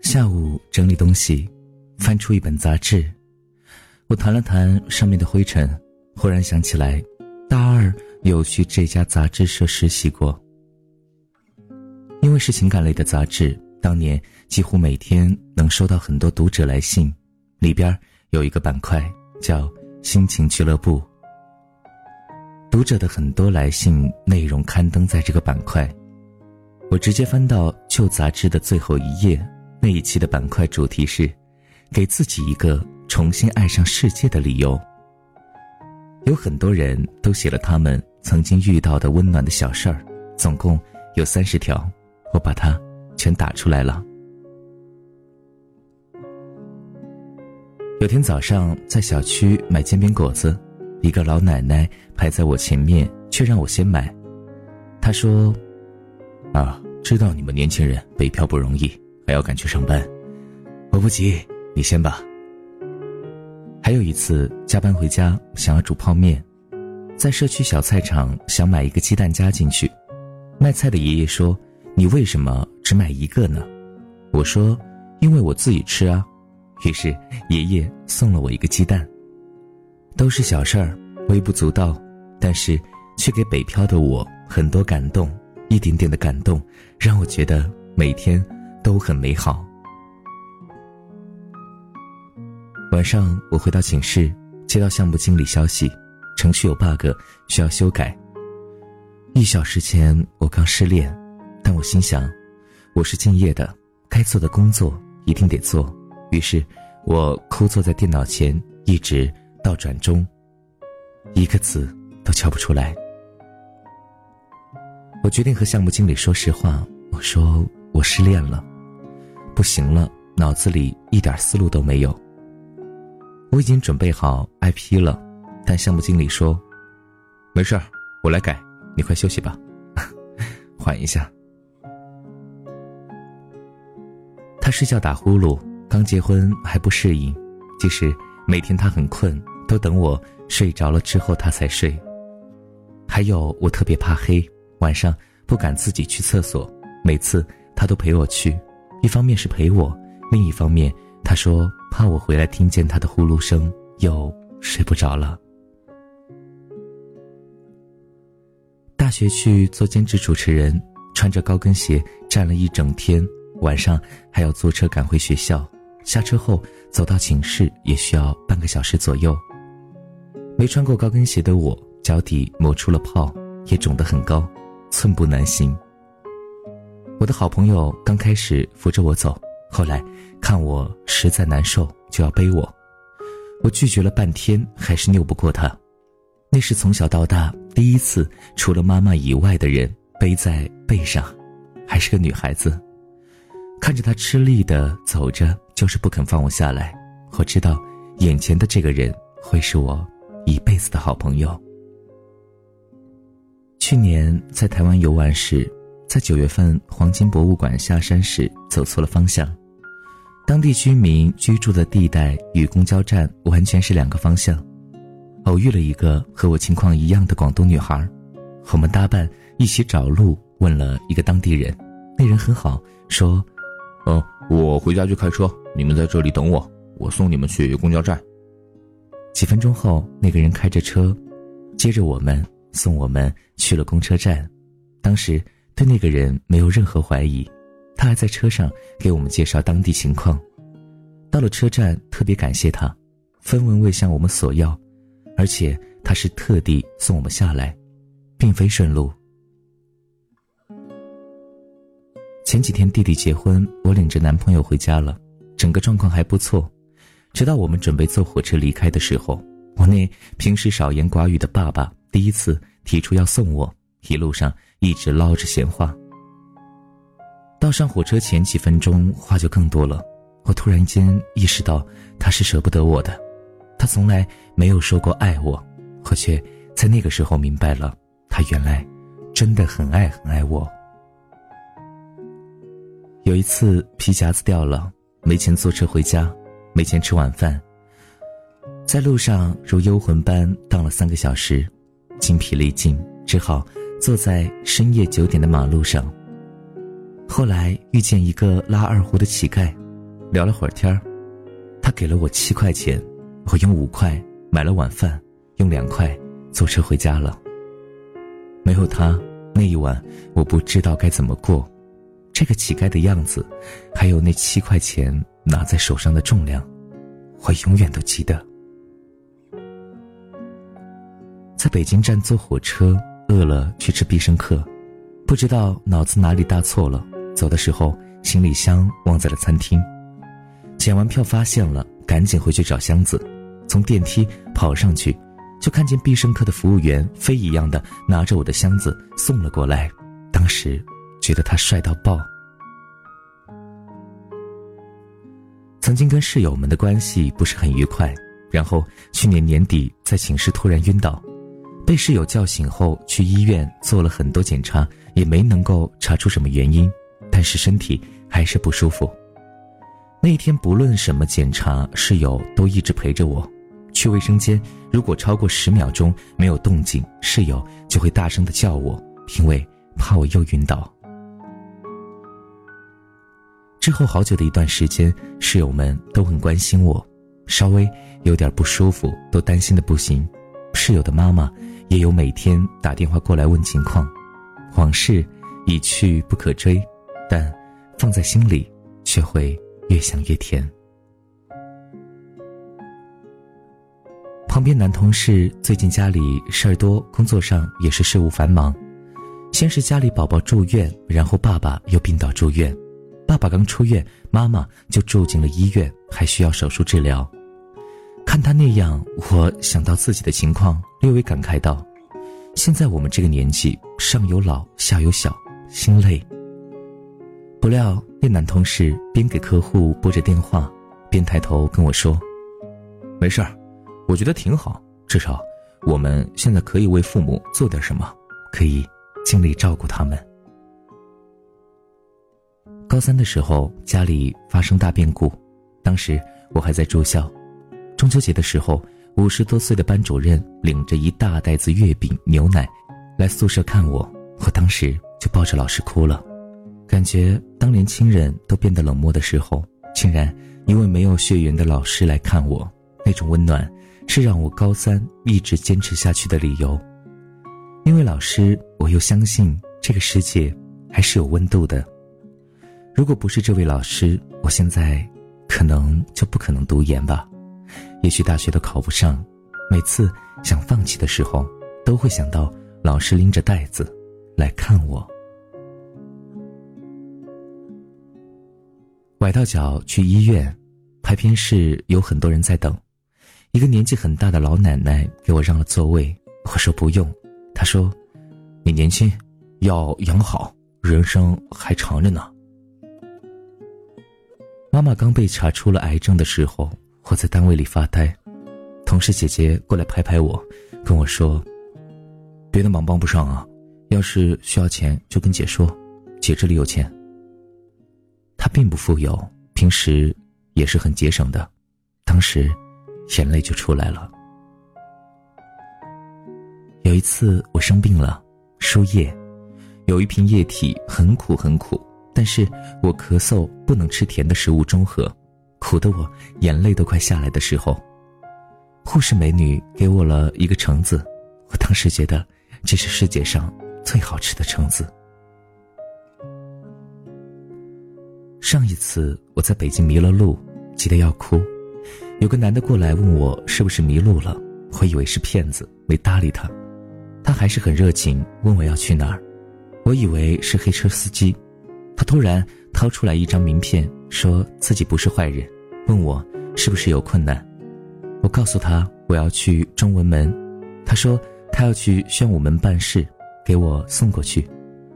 下午整理东西，翻出一本杂志，我弹了弹上面的灰尘，忽然想起来，大二有去这家杂志社实习过。因为是情感类的杂志，当年几乎每天能收到很多读者来信，里边有一个板块叫“心情俱乐部”，读者的很多来信内容刊登在这个板块，我直接翻到旧杂志的最后一页。那一期的板块主题是，给自己一个重新爱上世界的理由。有很多人都写了他们曾经遇到的温暖的小事儿，总共有三十条，我把它全打出来了。有天早上在小区买煎饼果子，一个老奶奶排在我前面，却让我先买。她说：“啊，知道你们年轻人北漂不容易。”还要赶去上班，我不急，你先吧。还有一次加班回家，想要煮泡面，在社区小菜场想买一个鸡蛋加进去，卖菜的爷爷说：“你为什么只买一个呢？”我说：“因为我自己吃啊。”于是爷爷送了我一个鸡蛋。都是小事儿，微不足道，但是却给北漂的我很多感动，一点点的感动，让我觉得每天。都很美好。晚上我回到寝室，接到项目经理消息，程序有 bug 需要修改。一小时前我刚失恋，但我心想，我是敬业的，该做的工作一定得做。于是，我枯坐在电脑前，一直到转中，一个字都敲不出来。我决定和项目经理说实话，我说我失恋了。不行了，脑子里一点思路都没有。我已经准备好 IP 了，但项目经理说：“没事儿，我来改，你快休息吧，缓一下。”他睡觉打呼噜，刚结婚还不适应，即使每天他很困，都等我睡着了之后他才睡。还有我特别怕黑，晚上不敢自己去厕所，每次他都陪我去。一方面是陪我，另一方面他说怕我回来听见他的呼噜声，又睡不着了。大学去做兼职主持人，穿着高跟鞋站了一整天，晚上还要坐车赶回学校，下车后走到寝室也需要半个小时左右。没穿过高跟鞋的我，脚底磨出了泡，也肿得很高，寸步难行。我的好朋友刚开始扶着我走，后来看我实在难受，就要背我。我拒绝了半天，还是拗不过他。那是从小到大第一次，除了妈妈以外的人背在背上，还是个女孩子。看着他吃力的走着，就是不肯放我下来。我知道，眼前的这个人会是我一辈子的好朋友。去年在台湾游玩时。在九月份，黄金博物馆下山时走错了方向，当地居民居住的地带与公交站完全是两个方向。偶遇了一个和我情况一样的广东女孩，我们搭伴一起找路，问了一个当地人，那人很好，说：“嗯，我回家去开车，你们在这里等我，我送你们去公交站。”几分钟后，那个人开着车，接着我们送我们去了公车站，当时。对那个人没有任何怀疑，他还在车上给我们介绍当地情况。到了车站，特别感谢他，分文未向我们索要，而且他是特地送我们下来，并非顺路。前几天弟弟结婚，我领着男朋友回家了，整个状况还不错。直到我们准备坐火车离开的时候，我那平时少言寡语的爸爸第一次提出要送我，一路上。一直唠着闲话，到上火车前几分钟，话就更多了。我突然间意识到，他是舍不得我的。他从来没有说过爱我，我却在那个时候明白了，他原来真的很爱很爱我。有一次皮夹子掉了，没钱坐车回家，没钱吃晚饭。在路上如幽魂般荡了三个小时，精疲力尽，只好坐在深夜九点的马路上。后来遇见一个拉二胡的乞丐，聊了会儿天儿，他给了我七块钱，我用五块买了晚饭，用两块坐车回家了。没有他，那一晚我不知道该怎么过。这个乞丐的样子，还有那七块钱拿在手上的重量，我永远都记得。在北京站坐火车，饿了去吃必胜客，不知道脑子哪里搭错了，走的时候行李箱忘在了餐厅，检完票发现了，赶紧回去找箱子，从电梯跑上去，就看见必胜客的服务员飞一样的拿着我的箱子送了过来，当时觉得他帅到爆。曾经跟室友们的关系不是很愉快，然后去年年底在寝室突然晕倒。被室友叫醒后，去医院做了很多检查，也没能够查出什么原因，但是身体还是不舒服。那一天不论什么检查，室友都一直陪着我。去卫生间，如果超过十秒钟没有动静，室友就会大声的叫我，因为怕我又晕倒。之后好久的一段时间，室友们都很关心我，稍微有点不舒服都担心的不行。室友的妈妈。也有每天打电话过来问情况，往事已去不可追，但放在心里却会越想越甜。旁边男同事最近家里事儿多，工作上也是事务繁忙。先是家里宝宝住院，然后爸爸又病倒住院。爸爸刚出院，妈妈就住进了医院，还需要手术治疗。看他那样，我想到自己的情况，略微感慨道：“现在我们这个年纪，上有老，下有小，心累。”不料那男同事边给客户拨着电话，边抬头跟我说：“没事儿，我觉得挺好，至少我们现在可以为父母做点什么，可以尽力照顾他们。”高三的时候，家里发生大变故，当时我还在住校。中秋节的时候，五十多岁的班主任领着一大袋子月饼、牛奶，来宿舍看我。我当时就抱着老师哭了，感觉当年亲人都变得冷漠的时候，竟然因为没有血缘的老师来看我，那种温暖，是让我高三一直坚持下去的理由。因为老师，我又相信这个世界还是有温度的。如果不是这位老师，我现在可能就不可能读研吧。也许大学都考不上，每次想放弃的时候，都会想到老师拎着袋子来看我。崴到脚去医院，排片室有很多人在等，一个年纪很大的老奶奶给我让了座位，我说不用，她说：“你年轻，要养好，人生还长着呢。”妈妈刚被查出了癌症的时候。我在单位里发呆，同事姐姐过来拍拍我，跟我说：“别的忙帮不上啊，要是需要钱就跟姐说，姐这里有钱。”她并不富有，平时也是很节省的，当时眼泪就出来了。有一次我生病了，输液，有一瓶液体很苦很苦，但是我咳嗽不能吃甜的食物中和。苦的我眼泪都快下来的时候，护士美女给我了一个橙子，我当时觉得这是世界上最好吃的橙子。上一次我在北京迷了路，急得要哭，有个男的过来问我是不是迷路了，我以为是骗子，没搭理他，他还是很热情问我要去哪儿，我以为是黑车司机，他突然。掏出来一张名片，说自己不是坏人，问我是不是有困难。我告诉他我要去中文门，他说他要去宣武门办事，给我送过去。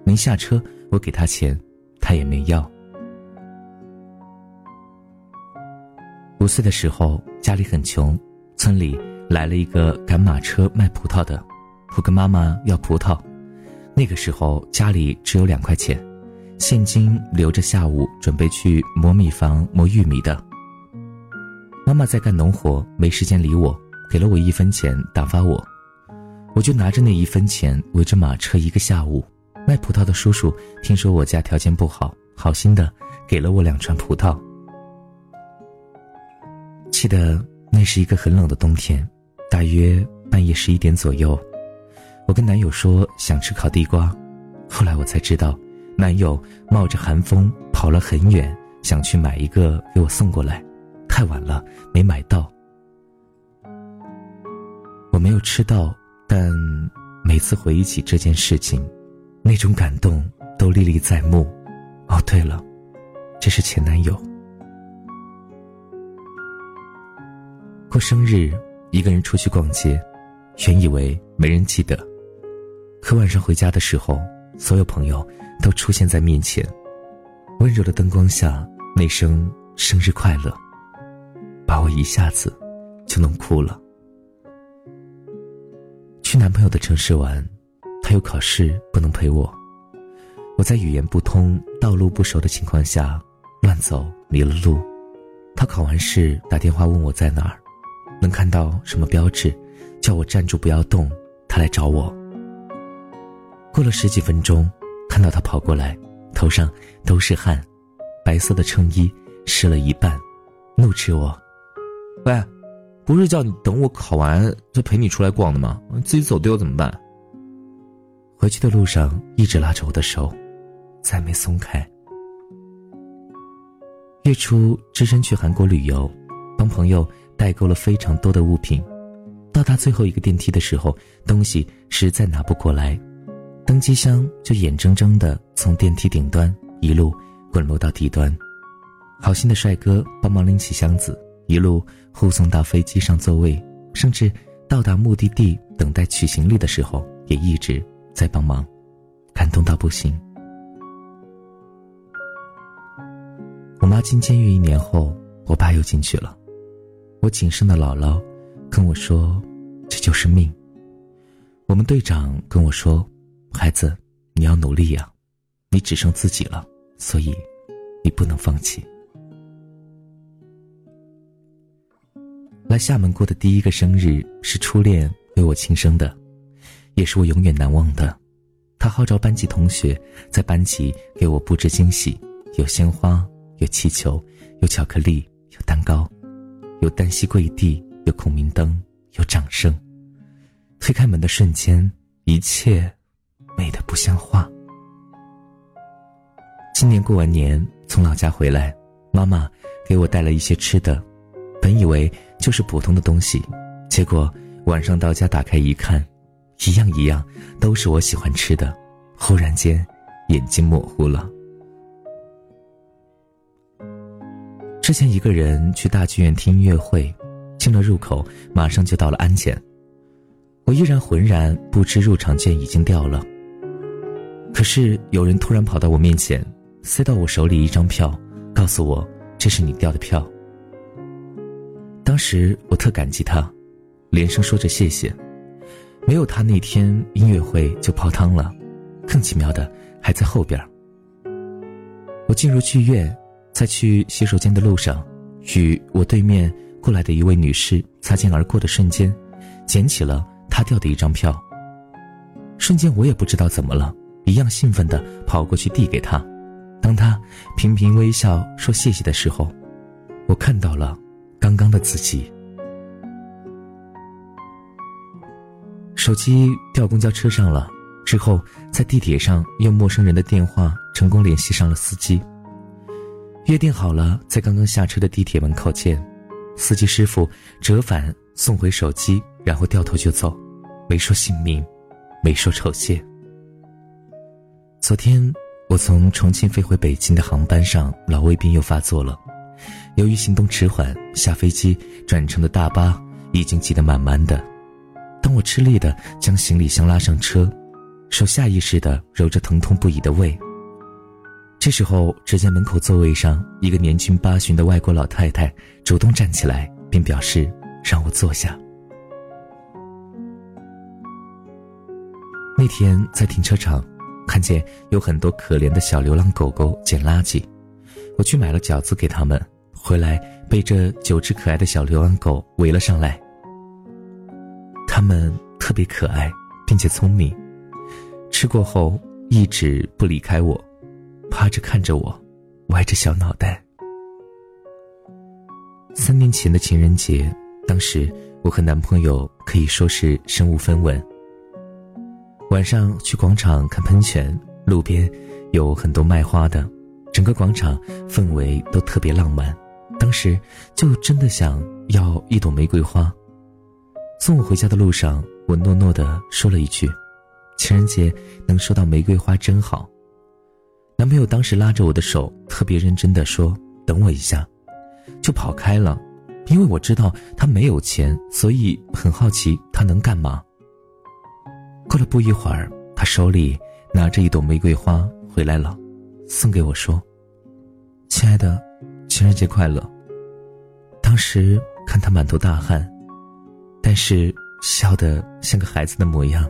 临下车，我给他钱，他也没要。五岁的时候家里很穷，村里来了一个赶马车卖葡萄的，我跟妈妈要葡萄，那个时候家里只有两块钱。现金留着，下午准备去磨米房磨玉米的。妈妈在干农活，没时间理我，给了我一分钱打发我，我就拿着那一分钱围着马车一个下午。卖葡萄的叔叔听说我家条件不好，好心的给了我两串葡萄。记得那是一个很冷的冬天，大约半夜十一点左右，我跟男友说想吃烤地瓜，后来我才知道，男友冒着寒风跑了很远，想去买一个给我送过来，太晚了没买到。我没有吃到，但每次回忆起这件事情，那种感动都历历在目。哦，对了，这是前男友。过生日，一个人出去逛街，原以为没人记得，可晚上回家的时候，所有朋友都出现在面前，温柔的灯光下，那声“生日快乐”，把我一下子就弄哭了。去男朋友的城市玩，他有考试不能陪我，我在语言不通、道路不熟的情况下乱走迷了路，他考完试打电话问我在哪儿。能看到什么标志，叫我站住不要动，他来找我。过了十几分钟，看到他跑过来，头上都是汗，白色的衬衣湿了一半，怒斥我：“喂，不是叫你等我考完再陪你出来逛的吗？自己走丢怎么办？”回去的路上一直拉着我的手，再没松开。月初只身去韩国旅游，帮朋友。代购了非常多的物品，到达最后一个电梯的时候，东西实在拿不过来，登机箱就眼睁睁的从电梯顶端一路滚落到底端。好心的帅哥帮忙拎起箱子，一路护送到飞机上座位，甚至到达目的地等待取行李的时候，也一直在帮忙，感动到不行。我妈进监狱一年后，我爸又进去了。我谨慎的姥姥跟我说：“这就是命。”我们队长跟我说：“孩子，你要努力呀，你只剩自己了，所以你不能放弃。”来厦门过的第一个生日是初恋为我庆生的，也是我永远难忘的。他号召班级同学在班级给我布置惊喜，有鲜花，有气球，有巧克力，有蛋糕。有单膝跪地，有孔明灯，有掌声。推开门的瞬间，一切美得不像话。今年过完年，从老家回来，妈妈给我带了一些吃的，本以为就是普通的东西，结果晚上到家打开一看，一样一样都是我喜欢吃的，忽然间眼睛模糊了。之前一个人去大剧院听音乐会，进了入口，马上就到了安检。我依然浑然不知入场券已经掉了。可是有人突然跑到我面前，塞到我手里一张票，告诉我这是你掉的票。当时我特感激他，连声说着谢谢。没有他那天音乐会就泡汤了。更奇妙的还在后边。我进入剧院。在去洗手间的路上，与我对面过来的一位女士擦肩而过的瞬间，捡起了她掉的一张票。瞬间，我也不知道怎么了，一样兴奋地跑过去递给他。当他频频微笑说谢谢的时候，我看到了刚刚的自己。手机掉公交车上了，之后在地铁上用陌生人的电话成功联系上了司机。约定好了，在刚刚下车的地铁门口见。司机师傅折返送回手机，然后掉头就走，没说姓名，没说酬谢。昨天我从重庆飞回北京的航班上，老胃病又发作了。由于行动迟缓，下飞机转乘的大巴已经挤得满满的。当我吃力的将行李箱拉上车，手下意识的揉着疼痛不已的胃。这时候，只见门口座位上一个年近八旬的外国老太太主动站起来，并表示让我坐下。那天在停车场，看见有很多可怜的小流浪狗狗捡垃圾，我去买了饺子给他们，回来被这九只可爱的小流浪狗围了上来。它们特别可爱，并且聪明。吃过后一直不离开我，趴着看着我，歪着小脑袋。三年前的情人节，当时我和男朋友可以说是身无分文。晚上去广场看喷泉，路边有很多卖花的，整个广场氛围都特别浪漫。当时就真的想要一朵玫瑰花。送我回家的路上，我诺诺的说了一句：“情人节能收到玫瑰花真好。”男朋友当时拉着我的手，特别认真的说：“等我一下。”就跑开了，因为我知道他没有钱，所以很好奇他能干嘛。过了不一会儿，他手里拿着一朵玫瑰花回来了，送给我说：“亲爱的，情人节快乐。”当时看他满头大汗，但是笑得像个孩子的模样，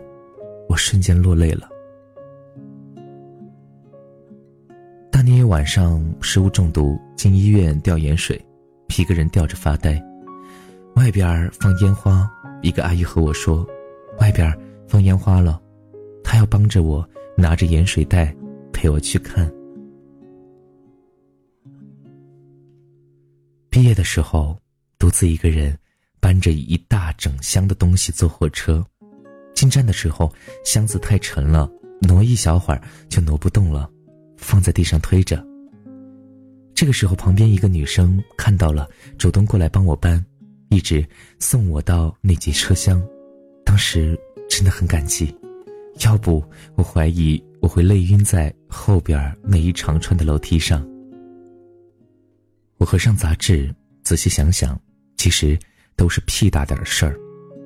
我瞬间落泪了。大年夜晚上，食物中毒进医院吊盐水。一个人吊着发呆，外边放烟花。一个阿姨和我说：“外边放烟花了。”他要帮着我拿着盐水袋陪我去看。毕业的时候，独自一个人搬着一大整箱的东西坐火车，进站的时候箱子太沉了，挪一小会儿就挪不动了，放在地上推着。这个时候，旁边一个女生看到了，主动过来帮我搬，一直送我到那节车厢。当时真的很感激，要不我怀疑我会累晕在后边那一长串的楼梯上。我合上杂志，仔细想想，其实都是屁大点的事儿，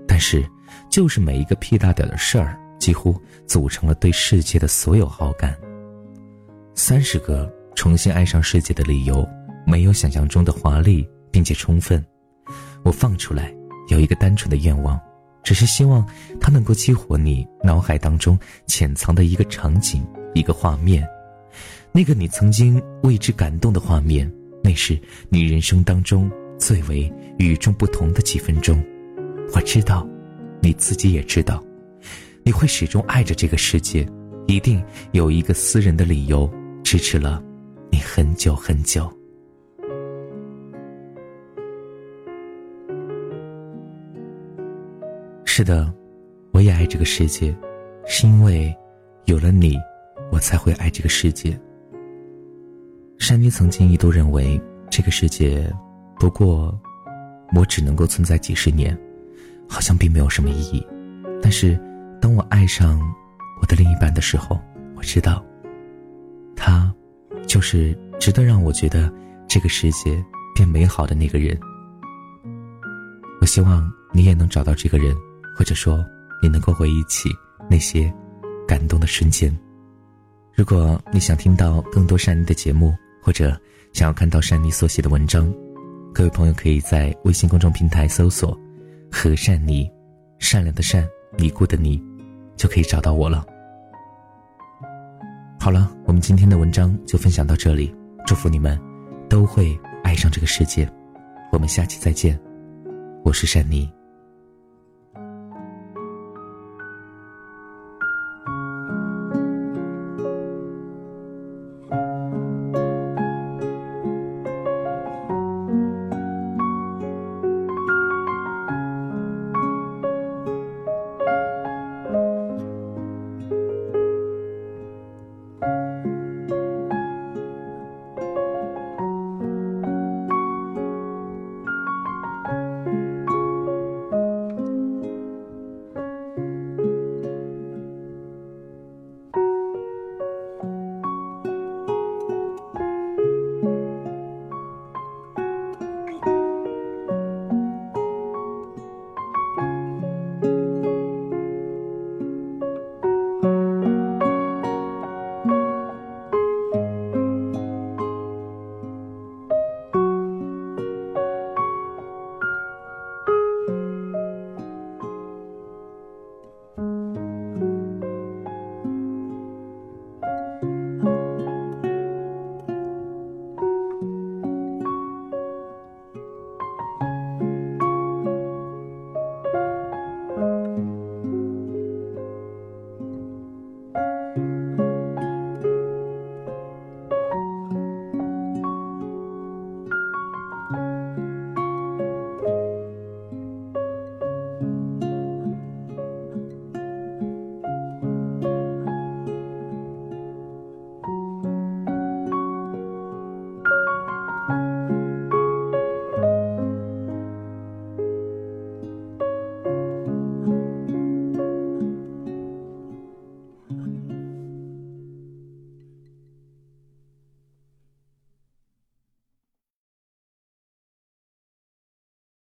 但是就是每一个屁大点的事儿，几乎组成了对世界的所有好感。三十个。重新爱上世界的理由，没有想象中的华丽，并且充分。我放出来，有一个单纯的愿望，只是希望它能够激活你脑海当中潜藏的一个场景、一个画面，那个你曾经为之感动的画面，那是你人生当中最为与众不同的几分钟。我知道，你自己也知道，你会始终爱着这个世界，一定有一个私人的理由支持了。你很久很久。是的，我也爱这个世界，是因为有了你，我才会爱这个世界。山妮曾经一度认为这个世界，不过我只能够存在几十年，好像并没有什么意义。但是，当我爱上我的另一半的时候，我知道，他。就是值得让我觉得这个世界变美好的那个人。我希望你也能找到这个人，或者说你能够回忆起那些感动的瞬间。如果你想听到更多善妮的节目，或者想要看到善妮所写的文章，各位朋友可以在微信公众平台搜索“和善妮”，善良的善，尼姑的尼，就可以找到我了。好了，我们今天的文章就分享到这里。祝福你们都会爱上这个世界。我们下期再见，我是珊妮。